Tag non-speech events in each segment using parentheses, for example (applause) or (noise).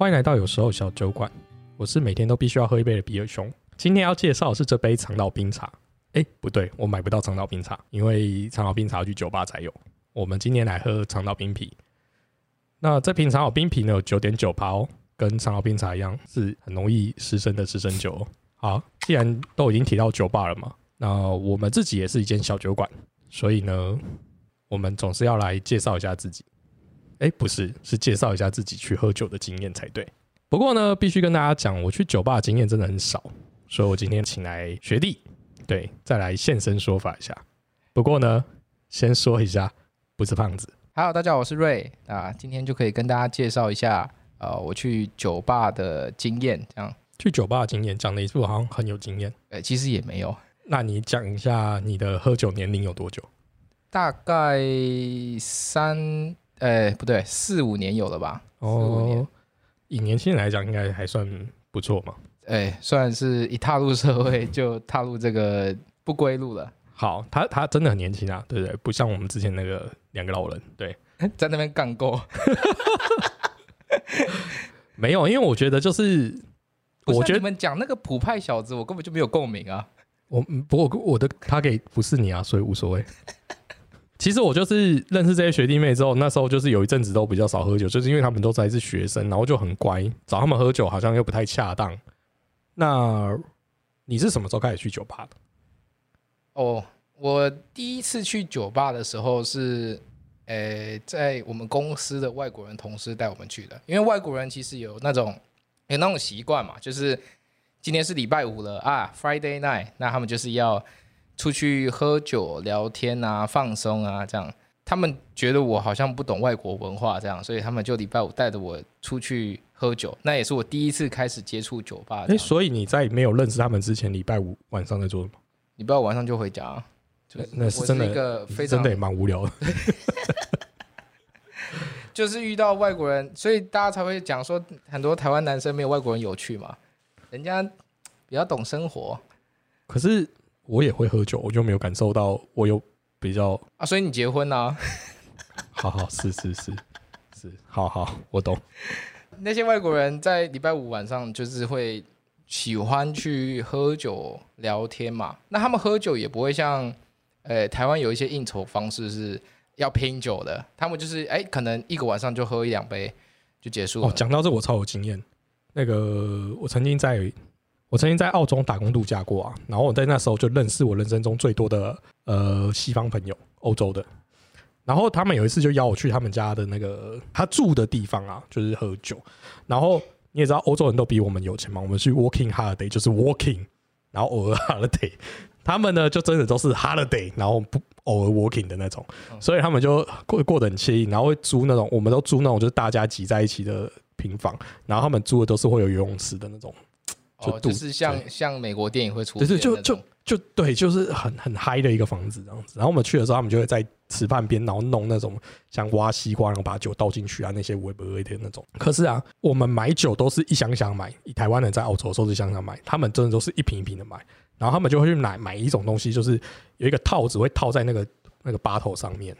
欢迎来到有时候小酒馆，我是每天都必须要喝一杯的比尔熊。今天要介绍的是这杯长岛冰茶。哎，不对，我买不到长岛冰茶，因为长岛冰茶要去酒吧才有。我们今天来喝长岛冰啤。那这瓶长岛冰啤呢，有九点九趴哦，跟长岛冰茶一样，是很容易失身的失身酒哦。好，既然都已经提到酒吧了嘛，那我们自己也是一间小酒馆，所以呢，我们总是要来介绍一下自己。哎，不是，是介绍一下自己去喝酒的经验才对。不过呢，必须跟大家讲，我去酒吧的经验真的很少，所以我今天请来学弟，对，再来现身说法一下。不过呢，先说一下，不是胖子。Hello，大家好，我是瑞啊，今天就可以跟大家介绍一下，呃，我去酒吧的经验，这样，去酒吧的经验讲的一副好像很有经验。呃，其实也没有，那你讲一下你的喝酒年龄有多久？大概三，呃，不对，四五年有了吧？哦，以年轻人来讲，应该还算不错嘛。哎，算是一踏入社会就踏入这个不归路了，好，他他真的很年轻啊，对不对？不像我们之前那个两个老人，对，(laughs) 在那边干够。(laughs) 没有，因为我觉得就是，我觉得你们讲那个普派小子，我根本就没有共鸣啊。我嗯不过我的他给不是你啊，所以无所谓。(laughs) 其实我就是认识这些学弟妹之后，那时候就是有一阵子都比较少喝酒，就是因为他们都还是学生，然后就很乖，找他们喝酒好像又不太恰当。那你是什么时候开始去酒吧的？哦，我第一次去酒吧的时候是，呃，在我们公司的外国人同事带我们去的。因为外国人其实有那种有那种习惯嘛，就是今天是礼拜五了啊，Friday night，那他们就是要出去喝酒、聊天啊、放松啊，这样。他们觉得我好像不懂外国文化，这样，所以他们就礼拜五带着我出去喝酒。那也是我第一次开始接触酒吧。所以你在没有认识他们之前，礼拜五晚上在做什么？礼拜五晚上就回家啊，就是那是真的一个非常真的也蛮无聊的。(laughs) 就是遇到外国人，所以大家才会讲说很多台湾男生没有外国人有趣嘛，人家比较懂生活可是我也会喝酒，我就没有感受到我有比较啊，所以你结婚啊，好好是是是是好好我懂。那些外国人在礼拜五晚上就是会喜欢去喝酒聊天嘛，那他们喝酒也不会像呃台湾有一些应酬方式是要拼酒的，他们就是哎可能一个晚上就喝一两杯就结束了。哦，讲到这我超有经验。那个我曾经在我曾经在澳洲打工度假过啊，然后我在那时候就认识我人生中最多的呃西方朋友，欧洲的。然后他们有一次就邀我去他们家的那个他住的地方啊，就是喝酒。然后你也知道欧洲人都比我们有钱嘛，我们去 working holiday 就是 working，然后偶尔 (laughs) holiday。他们呢就真的都是 holiday，然后不偶尔 working 的那种，所以他们就过过得很惬意，然后会租那种我们都租那种就是大家挤在一起的平房，然后他们租的都是会有游泳池的那种，就哦，就是像像美国电影会出对对，就就就对，就是很很嗨的一个房子这样子。然后我们去的时候，他们就会在吃饭边，然后弄那种像挖西瓜，然后把酒倒进去啊，那些微不微的那种。可是啊，我们买酒都是一箱箱买，以台湾人在澳洲的时候是一箱箱买，他们真的都是一瓶一瓶的买。然后他们就会去买买一种东西，就是有一个套子会套在那个那个把头上面，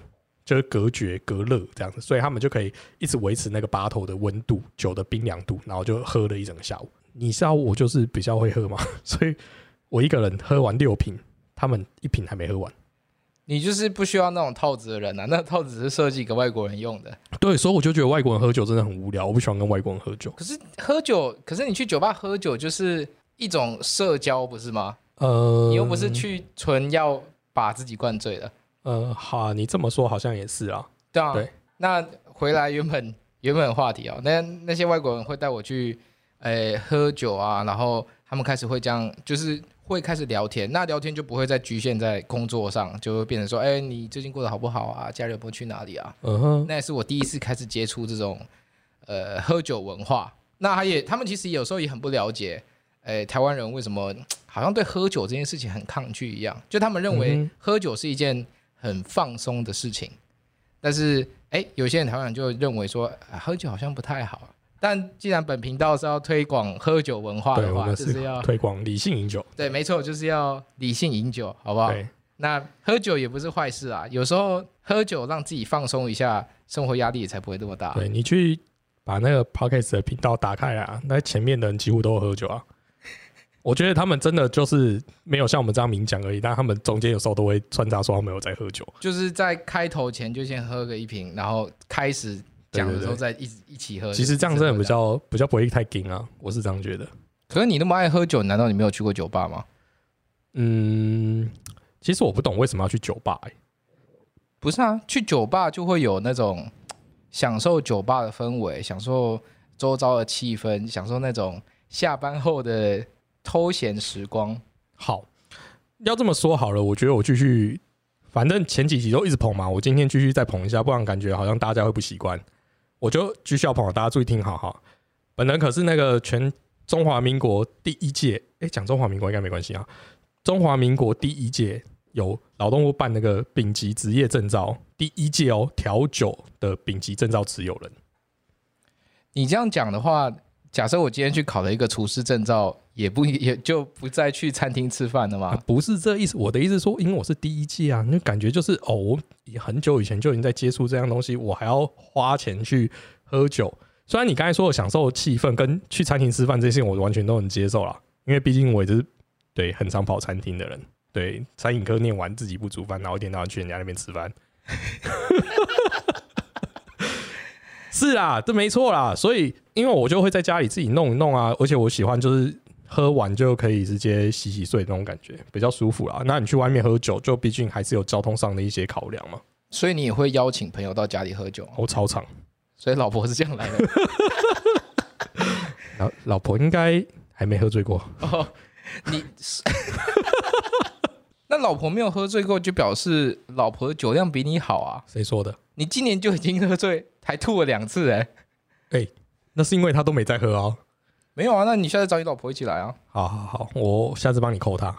就是隔绝隔热这样子，所以他们就可以一直维持那个把头的温度、酒的冰凉度，然后就喝了一整个下午。你知道我就是比较会喝嘛，(laughs) 所以我一个人喝完六瓶，他们一瓶还没喝完。你就是不需要那种套子的人啊，(laughs) 那套子是设计给外国人用的。对，所以我就觉得外国人喝酒真的很无聊，我不喜欢跟外国人喝酒。可是喝酒，可是你去酒吧喝酒就是一种社交，不是吗？呃，你又不是去纯要把自己灌醉的，呃，好，你这么说好像也是啊。对啊。对那回来原本原本的话题啊，那那些外国人会带我去，诶、喝酒啊，然后他们开始会这样，就是会开始聊天。那聊天就不会再局限在工作上，就会变成说，哎、你最近过得好不好啊？家里有没有去哪里啊？嗯哼，那也是我第一次开始接触这种呃喝酒文化。那他也他们其实有时候也很不了解，诶、台湾人为什么好像对喝酒这件事情很抗拒一样，就他们认为嗯喝酒是一件很放松的事情，但是诶、有些人台湾人就认为说、啊喝酒好像不太好。但既然本频道是要推广喝酒文化对，的话，就是要 (laughs) 推广理性饮酒。对，没错，就是要理性饮酒，好不好？对，那喝酒也不是坏事啊，有时候喝酒让自己放松一下，生活压力也才不会那么大。对你去把把那个 podcast 的频道打开啊，那前面的人几乎都有喝酒啊。(laughs) 我觉得他们真的就是没有像我们这样明讲而已，但他们中间有时候都会穿插说他们有在喝酒。就是在开头前就先喝个一瓶，然后开始讲的时候再一一起喝。其实这样真的比。较比较不会太紧啊，我是这样觉得。可是你那么爱喝酒，难道你没有去过酒吧吗？嗯，其实我不懂为什么要去酒吧、欸，不是啊，去酒吧就会有那种享受酒吧的氛围，享受周遭的气氛，享受那种下班后的偷闲时光。好，要这么说好了，我觉得我继续，反正前几集都一直捧嘛，我今天继续再捧一下，不然感觉好像大家会不习惯。我就继续要捧，大家注意听好哈。本人可是那个全中华民国第一届，哎、讲中华民国应该没关系啊。中华民国第一届有劳动部办那个丙级职业证照，第一届哦，调酒的丙级证照持有人。你这样讲的话，假设我今天去考了一个厨师证照，也不也就不再去餐厅吃饭了啊吗？不是这意思，我的意思是说，因为我是第一季啊，那感觉就是哦，我很久以前就已经在接触这样东西，我还要花钱去喝酒。虽然你刚才说我享受气氛跟去餐厅吃饭这些事情，我完全都能接受啦，因为毕竟我也是对很常跑餐厅的人，对餐饮科念完自己不煮饭，然后一天到晚去人家那边吃饭。(laughs) (laughs) 是啦，这没错啦，所以因为我就会在家里自己弄一弄啊，而且我喜欢就是喝完就可以直接洗洗睡那种感觉，比较舒服啦。那你去外面喝酒，就毕竟还是有交通上的一些考量嘛。所以你也会邀请朋友到家里喝酒，我超常，所以老婆是这样来的。(laughs) 老老婆应该还没喝醉过，哦，你 (laughs) 那老婆没有喝醉过，就表示老婆的酒量比你好啊。谁说的？你今年就已经喝醉，还吐了两次哎、那是因为他都没在喝啊。没有啊，那你下次找你老婆一起来啊。好好好，我下次帮你扣他。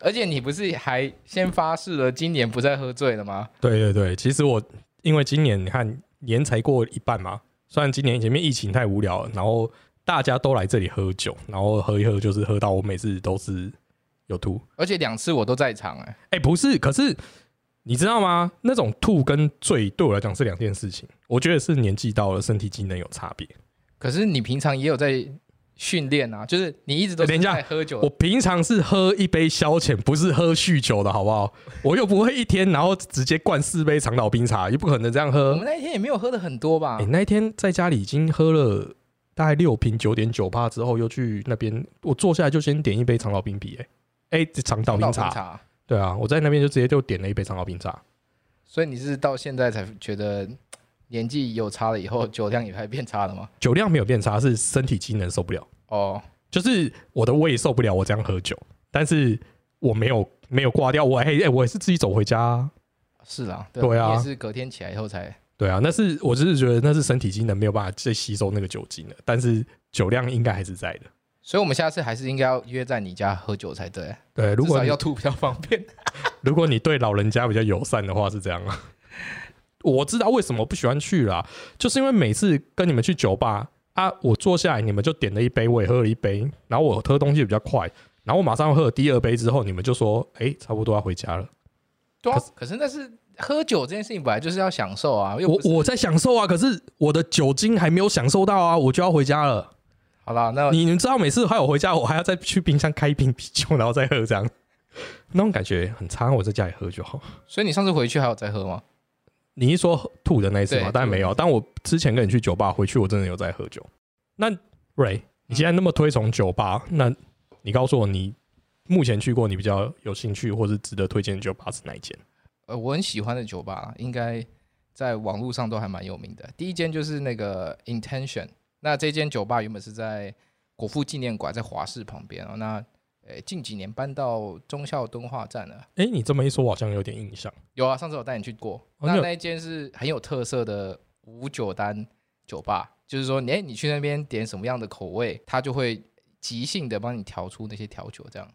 而且你不是还先发誓了今年不再喝醉了吗？对对对，其实我因为今年你看年才过一半嘛，虽然今年前面疫情太无聊了，然后大家都来这里喝酒，然后喝一喝就是喝到我每次都是有吐。而且两次我都在场哎、哎、不是，可是你知道吗？那种吐跟醉对我来讲是两件事情。我觉得是年纪到了，身体机能有差别。可是你平常也有在训练啊，就是你一直都等一下在喝酒。我平常是喝一杯消遣，不是喝酗酒的好不好？(laughs) 我又不会一天然后直接灌四杯长岛冰茶，也不可能这样喝我喝们。那一天也没有喝的很多吧哎、？那一天在家里已经喝了大概六瓶九点九八之后，又去那边，我坐下来就先点一杯长岛冰啤、哎，哎，长岛冰冰，茶。对啊，我在那边就直接就点了一杯长岛冰茶。所以你是到现在才觉得年纪有差了以后，酒量也还变差了吗？酒量没有变差，是身体机能受不了。哦，就是我的胃受不了我这样喝酒，但是我没有没有挂掉，我还哎、我也是自己走回家、啊。是啊，对啊你也是隔天起来以后才。对啊，那是我只是觉得那是身体机能没有办法再吸收那个酒精了，但是酒量应该还是在的。所以我们下次还是应该要约在你家喝酒才对。对，如果要吐比较方便。(laughs) 如果你对老人家比较友善的话是这样啊。(laughs) 我知道为什么不喜欢去啦，就是因为每次跟你们去酒吧啊，我坐下来你们就点了一杯，我也喝了一杯，然后我喝东西比较快，然后我马上喝了第二杯之后，你们就说，哎、差不多要回家了。对啊可，可是那是喝酒这件事情本来就是要享受啊，我我在享受啊，可是我的酒精还没有享受到啊，我就要回家了。好啦，那你们知道，每次还有回家，我还要再去冰箱开一瓶啤酒，然后再喝，这样 (laughs) 那种感觉很差。我在家里喝就好。所以你上次回去还有再喝吗？你一说吐的那一次吗？对当然没有。但我之前跟你去酒吧回去，我真的有在喝酒。那 Ray，你既然那么推崇酒吧，那你告诉我，你目前去过你比较有兴趣或是值得推荐的酒吧是哪一间？呃，我很喜欢的酒吧，应该在网络上都还蛮有名的。第一间就是那个 Intention，那这间酒吧原本是在国父纪念馆，在华视旁边哦。那呃近几年搬到忠孝敦化站了。哎、你这么一说，我好像有点印象。有啊，上次我带你去过。哦那那一间是很有特色的无酒单酒吧，就是说，你哎，你去那边点什么样的口味，它就会即兴的帮你调出那些调酒，这样。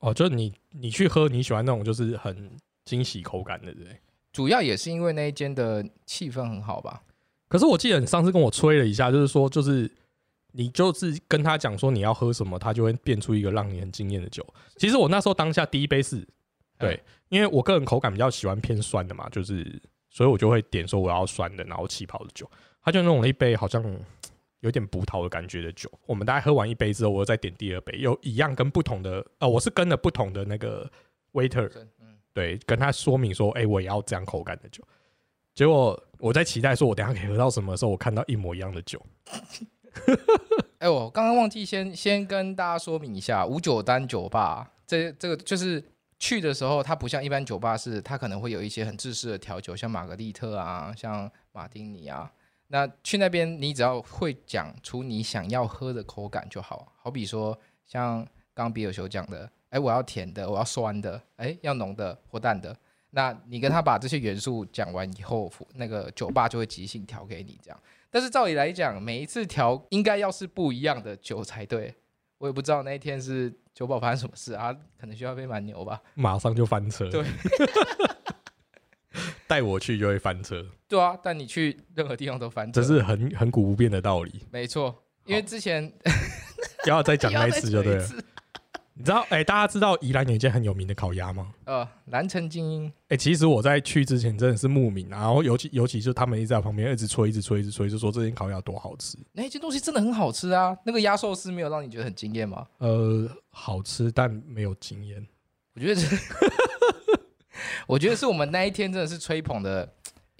哦，就是你你去喝你喜欢那种就是很惊喜口感的，对不对？主要也是因为那一间的气氛很好吧？可是我记得你上次跟我吹了一下，就是说，就是你就是跟他讲说你要喝什么，他就会变出一个让你很惊艳的酒。其实我那时候当下第一杯是，对，因为我个人口感比较喜欢偏酸的嘛，就是所以我就会点说我要酸的，然后气泡的酒。他就弄了一杯好像有点葡萄的感觉的酒。我们大概喝完一杯之后，我又再点第二杯，又一样跟不同的呃，我是跟了不同的那个 waiter，嗯，对，跟他说明说，哎、我也要这样口感的酒。结果我在期待说，我等下可以喝到什么时候，我看到一模一样的酒。(laughs) 哎，我刚刚忘记先先跟大家说明一下，五九单酒吧这这个就是去的时候，它不像一般酒吧是，它可能会有一些很制式的调酒，像玛格丽特啊，像马丁尼啊。那去那边，你只要会讲出你想要喝的口感就好。好比说，像刚刚比尔修讲的，哎，我要甜的，我要酸的，哎，要浓的或淡的。那你跟他把这些元素讲完以后，那个酒吧就会即兴调给你这样。但是照理来讲，每一次调应该要是不一样的酒才对。我也不知道那一天是酒保发生什么事啊，可能需要被蛮牛吧。马上就翻车，对，带我去就会翻车，对啊，但你去任何地方都翻车，这是很很古不变的道理。没错。因为之前要再讲那一次就对了。(laughs) 你知道，哎、大家知道宜兰有一间很有名的烤鸭吗？呃，南城精英哎、其实我在去之前真的是慕名啊，然后尤其尤其是他们一直在旁边一直吹，一直吹，一直吹，就说这间烤鸭多好吃。那一件东西真的很好吃啊。那个鸭寿司没有让你觉得很惊艳吗？呃，好吃但没有惊艳。我觉得是，(laughs) 我觉得是我们那一天真的是吹捧的，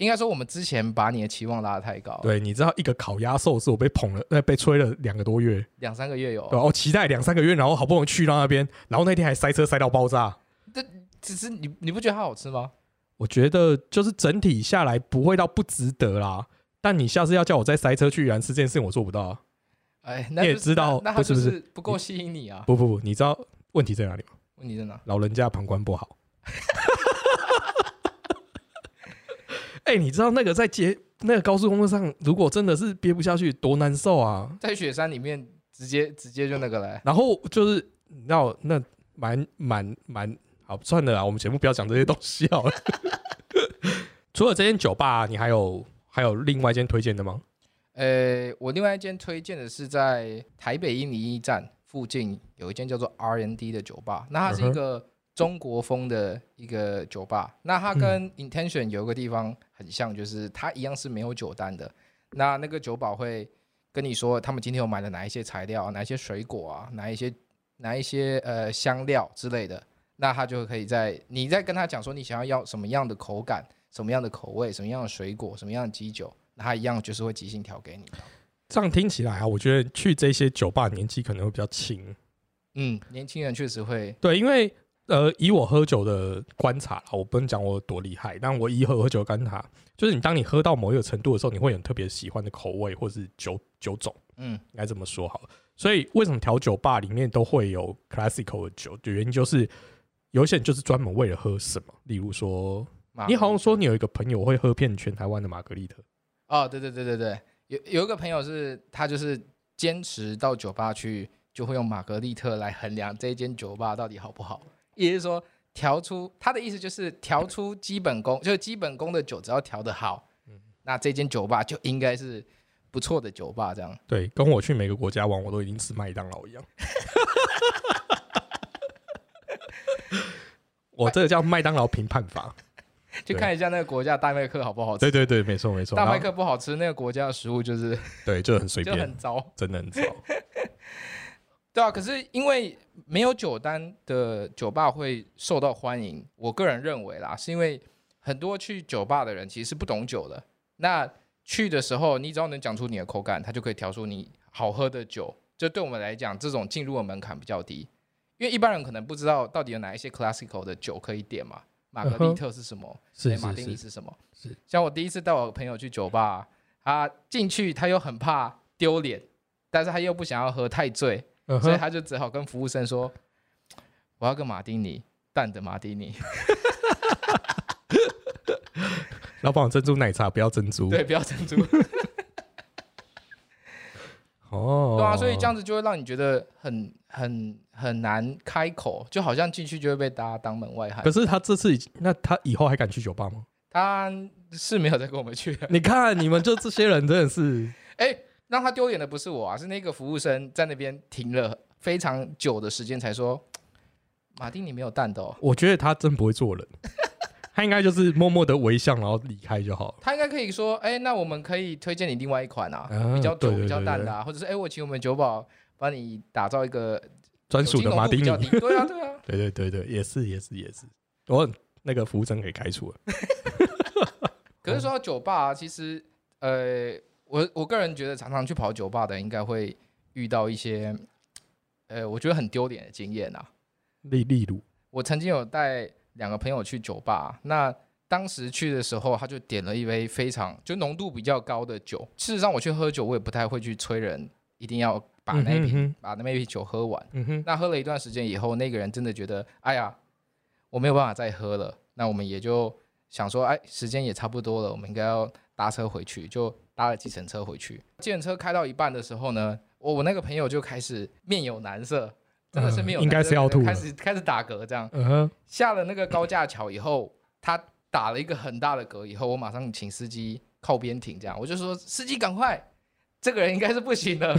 应该说我们之前把你的期望拉得太高，，对，你知道一个烤鸭寿司，我被捧了，呃，被吹了两个多月，两三个月有对，吧？我期待两三个月，然后好不容易去到那边，然后那天还塞车塞到爆炸。这只是你你不觉得它好吃吗？我觉得就是整体下来不会到不值得啦。但你下次要叫我再塞车去宜兰吃这件事情，我做不到啊。哎，那就是你也知道那那它是不是是不够吸引你啊？不不不，你知道问题在哪里吗？问题在哪？老人家膀胱不好。(laughs) 哎、你知道那个在街那个高速公路上，如果真的是憋不下去，多难受啊！在雪山里面直接直接就那个嘞，然后就是你知道那蛮蛮蛮好，算了啦，我们节目不要讲这些东西好了。(laughs) 除了这间酒吧，你还有还有另外一间推荐的吗？呃，我另外一间推荐的是在台北一零一站附近有一间叫做 R N D 的酒吧，那它是一个中国风的一个酒吧，那它跟 Intention 有一个地方很像，就是它一样是没有酒单的，那那个酒保会跟你说他们今天有买了哪一些材料，啊哪一些水果啊，哪一些哪一些呃香料之类的，那他就可以在你在跟他讲说你想要要什么样的口感、什么样的口味、什么样的水果、什么样的基酒，那他一样就是会即兴调给你。这样听起来啊，我觉得去这些酒吧年纪可能会比较轻。嗯，年轻人确实会，对，因为呃，以我喝酒的观察啦，我不能讲我有多厉害，但我以喝喝酒的观察，就是你当你喝到某一个程度的时候，你会有特别喜欢的口味或是酒酒种，嗯，应该这么说好了。所以为什么调酒吧里面都会有 classical 的酒？的原因就是有一些人就是专门为了喝什么，例如说，你好像说你有一个朋友会喝遍全台湾的玛格丽特，哦，对对对对对，有有一个朋友是他就是坚持到酒吧去，就会用玛格丽特来衡量这一间酒吧到底好不好，也就是说调出他的意思就是调出基本功，就是基本功的酒只要调得好，那这间酒吧就应该是不错的酒吧，这样。对，跟我去每个国家玩，我都已经吃麦当劳一样。(laughs) 我这个叫麦当劳评判法。(laughs) 去看一下那个国家的大麦克好不好吃。对对对，没错没错。大麦克不好吃，那个国家的食物就是对，就很随便 (laughs) 就很，糟。真的很糟。对啊，可是因为没有酒单的酒吧会受到欢迎，我个人认为啦，是因为很多去酒吧的人其实是不懂酒的。那去的时候，你只要能讲出你的口感，他就可以调出你好喝的酒。这对我们来讲，这种进入的门槛比较低，因为一般人可能不知道到底有哪一些 classical 的酒可以点嘛。玛格丽特是什么？是哎马丁尼是是，是什么？是像我第一次带我朋友去酒吧，他进去他又很怕丢脸，但是他又不想要喝太醉，所以他就只好跟服务生说：“我要个马丁尼，淡的马丁尼，老板有珍珠奶茶不要珍珠。对，不要珍珠。哦，对啊，所以这样子就会让你觉得很很很难开口，就好像进去就会被大家当门外汉可。是他这次已经，那他以后还敢去酒吧吗？他是没有再跟我们去的，你看，你们就这些人真的是，(laughs) 哎，让他丢脸的不是我啊，是那个服务生在那边停了非常久的时间才说。(tsk) 马丁你没有蛋的哦，我觉得他真不会做人。(laughs) 他应该就是默默的微笑，然后离开就好了。他应该可以说，哎，那我们可以推荐你另外一款啊，啊比较酒对对比较淡的啊，或者是哎，我请我们酒保帮你打造一个专属的马丁对啊，对啊。(laughs) 对对对对，也是也是也是。我那个服务生可以开除了。(laughs) 可是说到酒吧、啊，其实呃，我我个人觉得，常常去跑酒吧的，应该会遇到一些呃，我觉得很丢脸的经验啊。例例如，我曾经有带两个朋友去酒吧，那当时去的时候，他就点了一杯非常就浓度比较高的酒。事实上，我去喝酒，我也不太会去催人一定要把那瓶、把那杯酒喝完。嗯，那喝了一段时间以后，那个人真的觉得，哎呀，我没有办法再喝了。那我们也就想说，哎，时间也差不多了，我们应该要搭车回去，就搭了计程车回去。计程车开到一半的时候呢，我我那个朋友就开始面有难色，真的是面有难色、嗯应该是要吐开始开始打嗝这样。嗯，下了那个高架桥以后，他打了一个很大的嗝以后，我马上请司机靠边停，这样我就说司机赶快，这个人应该是不行了。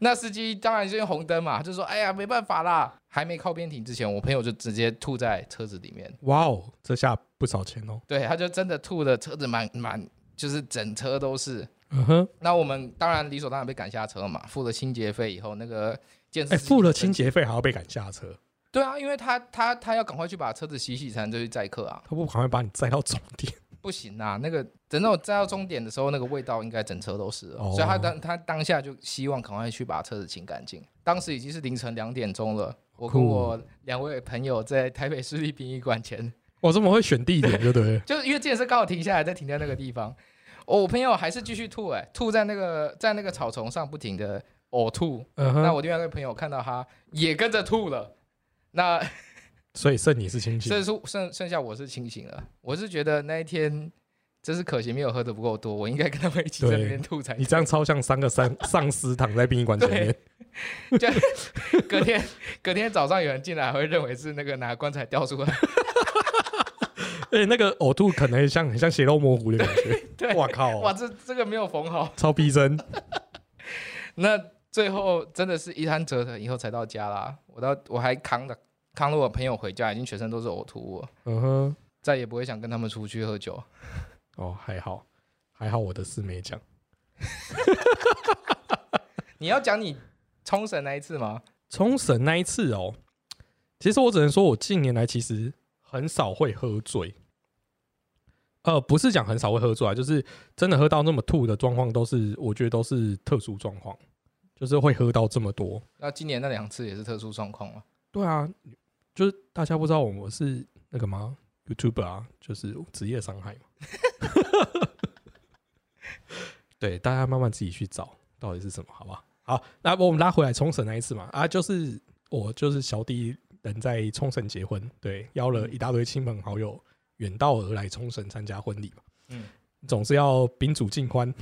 那司机当然就用红灯嘛，就说哎呀没办法啦，还没靠边停之前，我朋友就直接吐在车子里面，哇哦，这下不少钱哦。对，他就真的吐的车子满满，就是整车都是。嗯哼，那我们当然理所当然被赶下车嘛，付了清洁费以后，那个健身哎，付了清洁费还要被赶下车，对啊，因为他他他要赶快去把车子洗洗才能就去载客啊。他不赶快把你载到终点？不行啊，那个等到我载到终点的时候，那个味道应该整车都是了，哦所以他当他当下就希望赶快去把车子清干净。当时已经是凌晨两点钟了，我跟我两位朋友在台北市立殡仪馆前，我怎么会选地点？对不对？就是因为这件事刚好停下来，再停在那个地方。哦，我朋友还是继续吐、哎，吐在那个在那个草丛上不停的呕吐。那我另外一个朋友看到他也跟着吐了，那所以剩你是清醒剩。剩剩剩下我是清醒了，我是觉得那一天真是可惜没有喝的不够多，我应该跟他们一起在那边 (laughs) 吐才对。你这样超像三个丧 (laughs) 丧尸躺在殡仪馆前面。(laughs) 就隔天隔天早上有人进来，还会认为是那个拿棺材掉出来。哎，那个呕吐可能很像很像血肉模糊的感觉。对，哇靠！哇，这这个没有缝好。超逼真。那最后真的是一摊折腾，以后才到家啦。我到我还扛了扛了我朋友回家，已经全身都是呕吐物了，嗯哼，再也不会想跟他们出去喝酒。哦，还好，还好我的事没讲。(laughs) 你要讲你冲绳那一次吗？冲绳那一次哦，其实我只能说，我近年来其实很少会喝醉。呃，不是讲很少会喝醉啊，就是真的喝到那么吐的状况，都是我觉得都是特殊状况，就是会喝到这么多。那今年那两次也是特殊状况吗？对啊，就是大家不知道我们是那个吗？YouTuber 啊，就是职业伤害嘛。(laughs) 对，大家慢慢自己去找到底是什么，好不好？好，那我们拉回来冲绳那一次嘛，啊，就是我就是小弟人在冲绳结婚，对，邀了一大堆亲朋好友远道而来冲绳参加婚礼嘛，嗯，总是要宾主尽欢，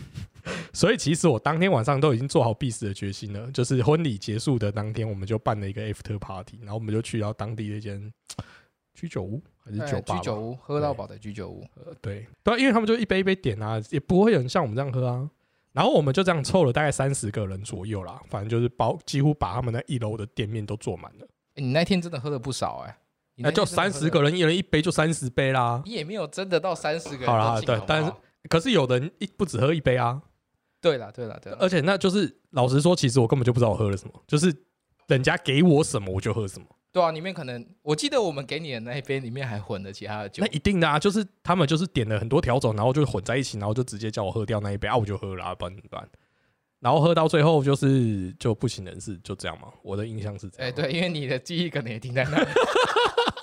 所以其实我当天晚上都已经做好必死的决心了，就是婚礼结束的当天，我们就办了一个 after party，然后我们就去到当地的一间居酒屋还是哎酒吧吧，居酒屋，喝到饱的居酒屋。呃，对对啊，因为他们就一杯一杯点啊，也不会有人像我们这样喝啊。然后我们就这样凑了大概三十个人左右啦，反正就是包几乎把他们那一楼的店面都坐满了。欸你那天真的喝了不少哎、你那就三十个，人，一人一杯就三十杯啦。你也没有真的到三十个人好好不对但是可是有人一不止喝一杯啊，对了对了对了，而且那就是老实说，其实我根本就不知道我喝了什么，就是人家给我什么我就喝什么。对啊，里面可能我记得我们给你的那一杯里面还混了其他的酒那，一定的啊，就是他们就是点了很多调酒，然后就混在一起，然后就直接叫我喝掉那一杯啊，我就喝了、啊，不然怎么办？然后喝到最后就是就不省人事，就这样嘛。我的印象是这样哎、样。对，因为你的记忆可能也停在那里。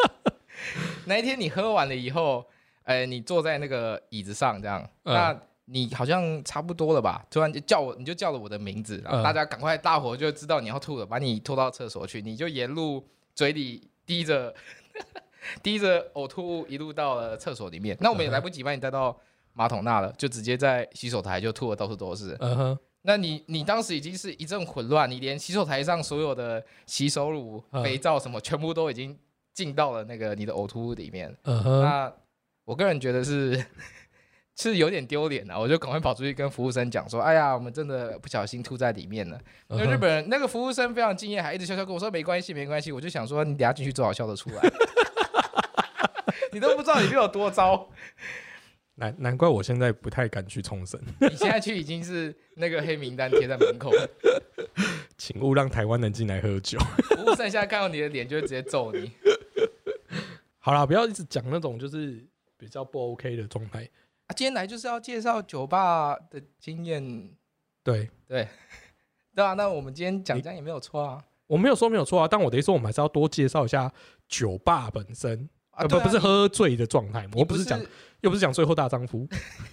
(laughs) 那一天你喝完了以后，哎、你坐在那个椅子上这样，嗯那你好像差不多了吧？突然就叫我，你就叫了我的名字，然后嗯大家赶快，大伙就知道你要吐了，把你拖到厕所去，你就沿路嘴里滴着 (laughs) 滴着呕吐物，一路到了厕所里面。那我们也来不及把你带到马桶那了，就直接在洗手台就吐的到处都是。嗯哼，那你你当时已经是一阵混乱，你连洗手台上所有的洗手乳、嗯肥皂什么，全部都已经进到了那个你的呕吐物里面。嗯哼，那我个人觉得是是有点丢脸了，我就赶快跑出去跟服务生讲说：“哎呀，我们真的不小心吐在里面了。”那日本人那个服务生非常敬业，还一直笑笑跟我说：“没关系，没关系。”我就想说，你等下进去最好笑的出来。(laughs) 你都不知道里面有多糟。(laughs) 难难怪我现在不太敢去冲绳，(laughs) 你现在去已经是那个黑名单贴在门口了，请勿让台湾人进来喝酒。服务生现在看到你的脸就会直接揍你。好啦，不要一直讲那种就是比较不 OK 的状态。啊，今天来就是要介绍酒吧的经验，对对 (laughs) 对啊。那我们今天讲这样也没有错啊。我没有说没有错啊，但我的意思说，我们还是要多介绍一下酒吧本身，啊，呃，不不是喝醉的状态。我不不是讲，又不是讲最后大丈夫。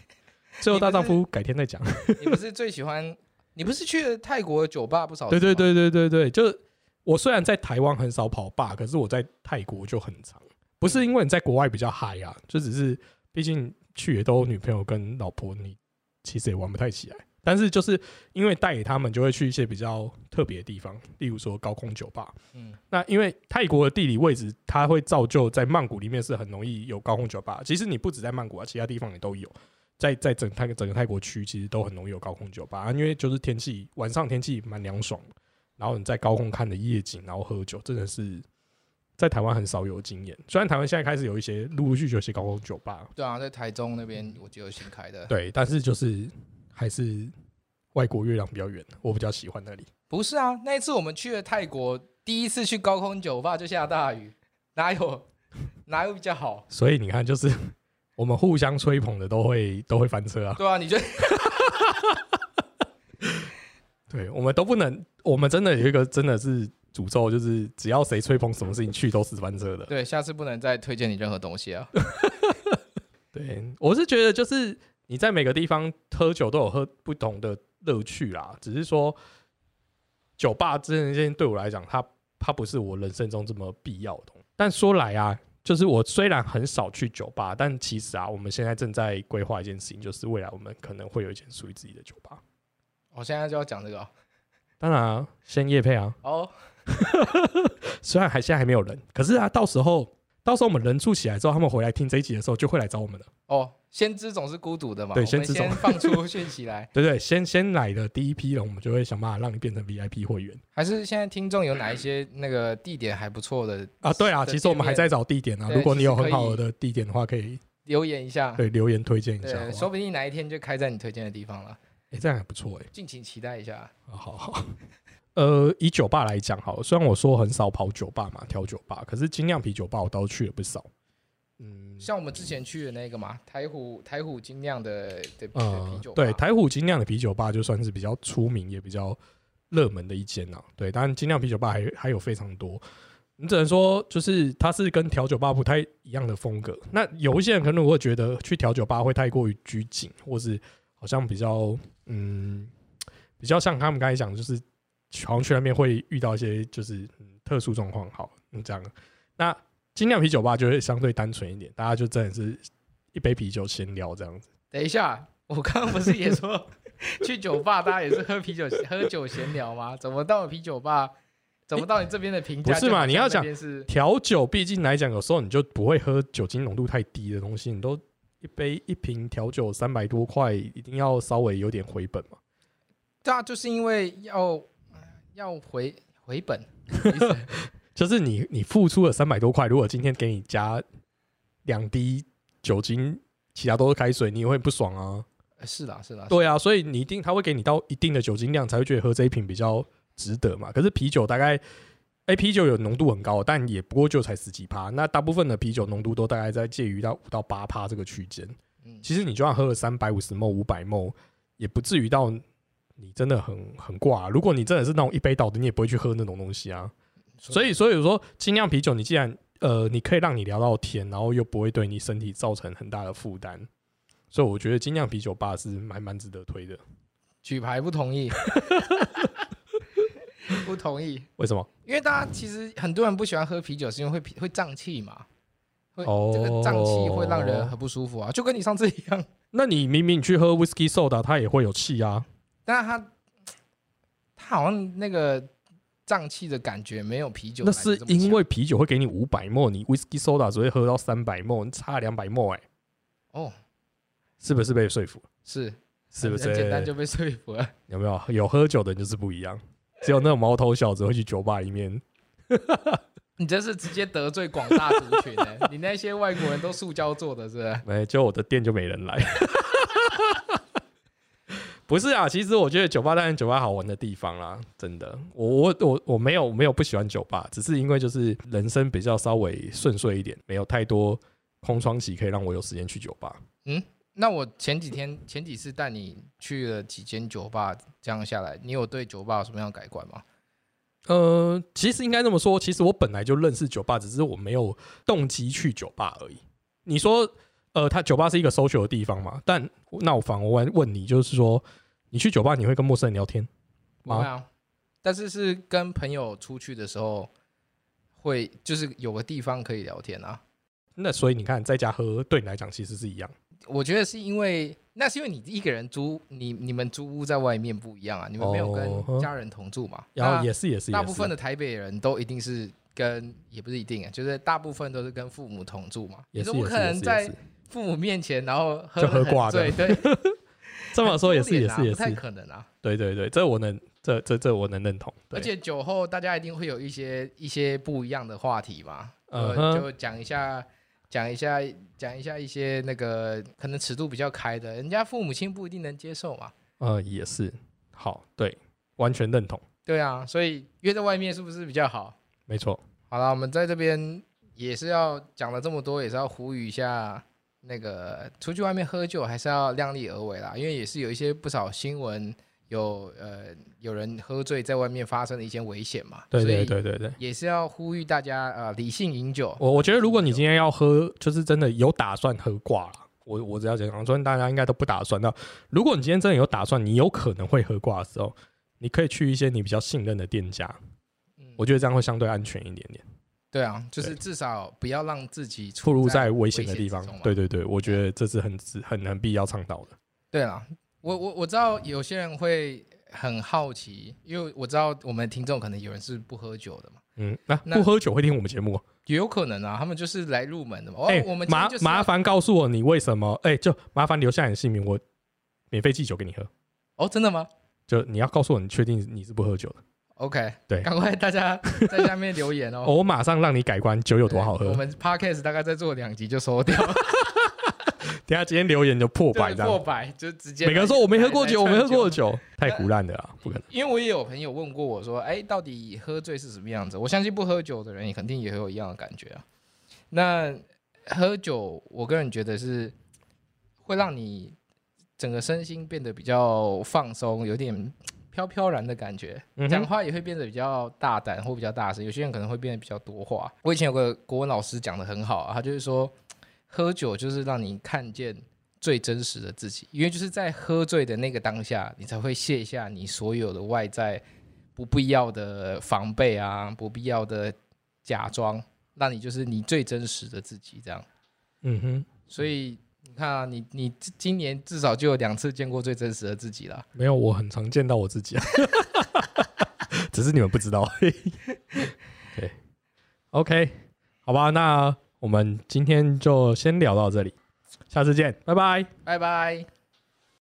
(laughs) 最后大丈夫改天再讲。你不是最喜欢？你不是去了泰国的酒吧不少？对对对对对对，就是我虽然在台湾很少跑吧，可是我在泰国就很长。不是因为你在国外比较嗨啊，就只是毕竟去也都女朋友跟老婆，你其实也玩不太起来。但是就是因为带给他们，就会去一些比较特别的地方，例如说高空酒吧。嗯，那因为泰国的地理位置，它会造就在曼谷里面是很容易有高空酒吧。其实你不止在曼谷啊，其他地方也都有。在在整泰整个泰国区，其实都很容易有高空酒吧，啊因为就是天气晚上天气蛮凉爽，然后你在高空看的夜景，然后喝酒，真的是在台湾很少有经验。虽然台湾现在开始有一些陆陆续续有些高空酒吧，对啊，在台中那边我记得有新开的。对，但是就是还是外国月亮比较圆，我比较喜欢那里。不是啊，那一次我们去了泰国，第一次去高空酒吧就下大雨，哪有 (laughs) 哪有比较好？所以你看，就是我们互相吹捧的都会都会翻车啊。对啊，你觉得？对，我们都不能，我们真的有一个真的是诅咒，就是只要谁吹捧什么事情去都是翻车的。对，下次不能再推荐你任何东西啊。(laughs) 对，我是觉得就是你在每个地方喝酒都有喝不同的乐趣啦，只是说酒吧这件事情对我来讲，它它不是我人生中这么必要的东西。但说来啊，就是我虽然很少去酒吧，但其实啊，我们现在正在规划一件事情，就是未来我们可能会有一间属于自己的酒吧。我现在就要讲这个哦当然、啊，先夜配啊，哦，(laughs) 虽然还现在还没有人，可是啊，到时候到时候我们人数起来之后，他们回来听这一集的时候，就会来找我们了。哦，先知总是孤独的嘛。对先知总先 (laughs) 放出讯息来，对对，先先来的第一批人，我们就会想办法让你变成 VIP 会员还是现在听众有哪一些那个地点还不错的啊。对啊，其实我们还在找地点啊。如果你有很好的地点的话，可以留言一下？对留言推荐一下。说不定哪一天就开在你推荐的地方了，哎，这样还不错哎。敬请期待一下。好好好。呃，以酒吧来讲，好了，虽然我说很少跑酒吧嘛，挑酒吧，可是精酿啤酒吧我倒是去了不少。嗯，像我们之前去的那个嘛，台虎台虎精酿的的啤酒吧，对，台虎精酿的啤酒吧就算是比较出名，也比较热门的一间呐。对，当然精酿啤酒吧还还有非常多，你只能说就是它是跟调酒吧不太一样的风格。那有一些人可能会觉得去调酒吧会太过于拘谨，或是好像比较嗯比较像他们刚才讲，就是好像去那边会遇到一些就是、嗯、特殊状况。好，嗯这样，那精酿啤酒吧就会相对单纯一点，大家就真的是一杯啤酒闲聊这样子。等一下，我刚刚不是也说 (laughs) 去酒吧大家也是喝啤酒喝酒闲聊吗？怎么到了啤酒吧？怎么到你这边的评价不是嘛你要讲调酒毕竟来讲，有时候你就不会喝酒精浓度太低的东西，你都一杯一瓶调酒三百多块，一定要稍微有点回本嘛。对啊，就是因为要要回回本，(laughs) 就是你你付出了三百多块，如果今天给你加两滴酒精，其他都是开水，你也会不爽啊。呃是啦是啦，对啊，所以你一定他会给你到一定的酒精量，才会觉得喝这一瓶比较值得嘛。可是啤酒大概，哎、啤酒有浓度很高，但也不过就才十几趴。那大部分的啤酒浓度都大概在介于到五到八趴这个区间。嗯，其实你就算喝了三百五十 ml、五百 ml，也不至于到你真的很很挂、如果你真的是那种一杯倒的，你也不会去喝那种东西啊。所以，所以说精酿啤酒，你既然呃，你可以让你聊到天，然后又不会对你身体造成很大的负担，所以我觉得精酿啤酒吧是蛮蛮值得推的。举牌不同意，(laughs) 不同意，为什么？因为大家其实很多人不喜欢喝啤酒，是因为会会胀气嘛，会、哦这个胀气会让人很不舒服啊，就跟你上次一样。那你明明你去喝 whiskey soda，它也会有气啊。但是它它好像那个胀气的感觉没有啤酒那是因为啤酒会给你五百 ml，你 whisky soda 只会喝到三百你差两百 ml，哎、哦是不是被说服？是是不是？很简单就被说服了？有没有有喝酒的人就是不一样，只有那种毛头小子会去酒吧里面。(laughs) 你这是直接得罪广大族群呢、(laughs) 你那些外国人都塑胶做的，是不是？没，就我的店就没人来。(laughs) 不是啊，其实我觉得酒吧当然酒吧好玩的地方啦，真的。我我我我没有没有不喜欢酒吧，只是因为就是人生比较稍微顺遂一点，没有太多空窗期可以让我有时间去酒吧。嗯那我前几天前几次带你去了几间酒吧，这样下来，你有对酒吧有什么样的改观吗？呃，其实应该这么说，其实我本来就认识酒吧，只是我没有动机去酒吧而已。你说，呃，他酒吧是一个 social 的地方嘛？但那我反而问问你，就是说，你去酒吧你会跟陌生人聊天吗？不会啊，但是是跟朋友出去的时候，会就是有个地方可以聊天啊。那所以你看，在家喝对你来讲其实是一样。我觉得是因为那是因为你一个人租，你你们租屋在外面不一样啊，你们没有哦跟家人同住嘛。然后也是也是，大部分的的台北人都一定是跟，也不是一定啊，就是大部分都是跟父母同住嘛。也是也是可能在也是也是父母面前，然后喝就喝挂的 (laughs) 对，对，这么说也是也是也不太是，可能啊。对对对，这我能这这这我能认同。而且酒后大家一定会有一些一些不一样的话题嘛，呃，嗯就讲一下讲一下讲一下一些那个可能尺度比较开的，人家父母亲不一定能接受嘛。呃也是好，对，完全认同，对啊，所以约在外面是不是比较好？没错。好了，我们在这边也是要讲了这么多，也是要呼吁一下，那个出去外面喝酒还是要量力而为啦，因为也是有一些不少新闻有呃有人喝醉在外面发生的一些危险嘛，对对对对对。也是要呼吁大家呃理性饮酒。我我觉得，如果你今天要喝，就是真的有打算喝挂了。我我只要讲，昨天大家应该都不打算。那如果你今天真的有打算，你有可能会喝挂的时候，你可以去一些你比较信任的店家，嗯我觉得这样会相对安全一点点，对啊，就是至少不要让自己出入在危危险的地方。对对对，我觉得这是很很很必要倡导的。对啊，我我我知道有些人会很好奇，因为我知道我们听众可能有人是不喝酒的嘛，嗯，那、那不喝酒会听我们节目啊？也有可能啊，他们就是来入门的嘛。哦，哎、我们麻麻烦告诉我你为什么？哎、就麻烦留下你的姓名，我免费寄酒给你喝。哦，真的吗就你要告诉我，你确定你是不喝酒的，？OK，对赶快大家在下面留言哦。(laughs) 我马上让你改观酒有多好喝。我们 Podcast 大概再做两集就收掉，(laughs) 等下今天留言就破百破百就直接每个人说我没喝过酒，我没喝过酒。太胡乱的啦，不可能。因为我也有朋友问过我说，哎，到底喝醉是什么样子？我相信不喝酒的人也肯定也会有一样的感觉啊。那喝酒，我个人觉得是会让你整个身心变得比较放松，有点飘飘然的感觉，讲话也会变得比较大胆或比较大声。有些人可能会变得比较多话。我以前有个国文老师讲的很好、啊，他就是说，喝酒就是让你看见最真实的自己，因为就是在喝醉的那个当下，你才会卸下你所有的外在不必要的防备啊，不必要的假装，让你就是你最真实的自己这样。嗯哼，所以你看啊，你你今年至少就有两次见过最真实的自己了。没有，我很常见到我自己啊，(laughs) 只是你们不知道。(laughs) 对，OK，好吧，那我们今天就先聊到这里，下次见，拜拜。拜拜。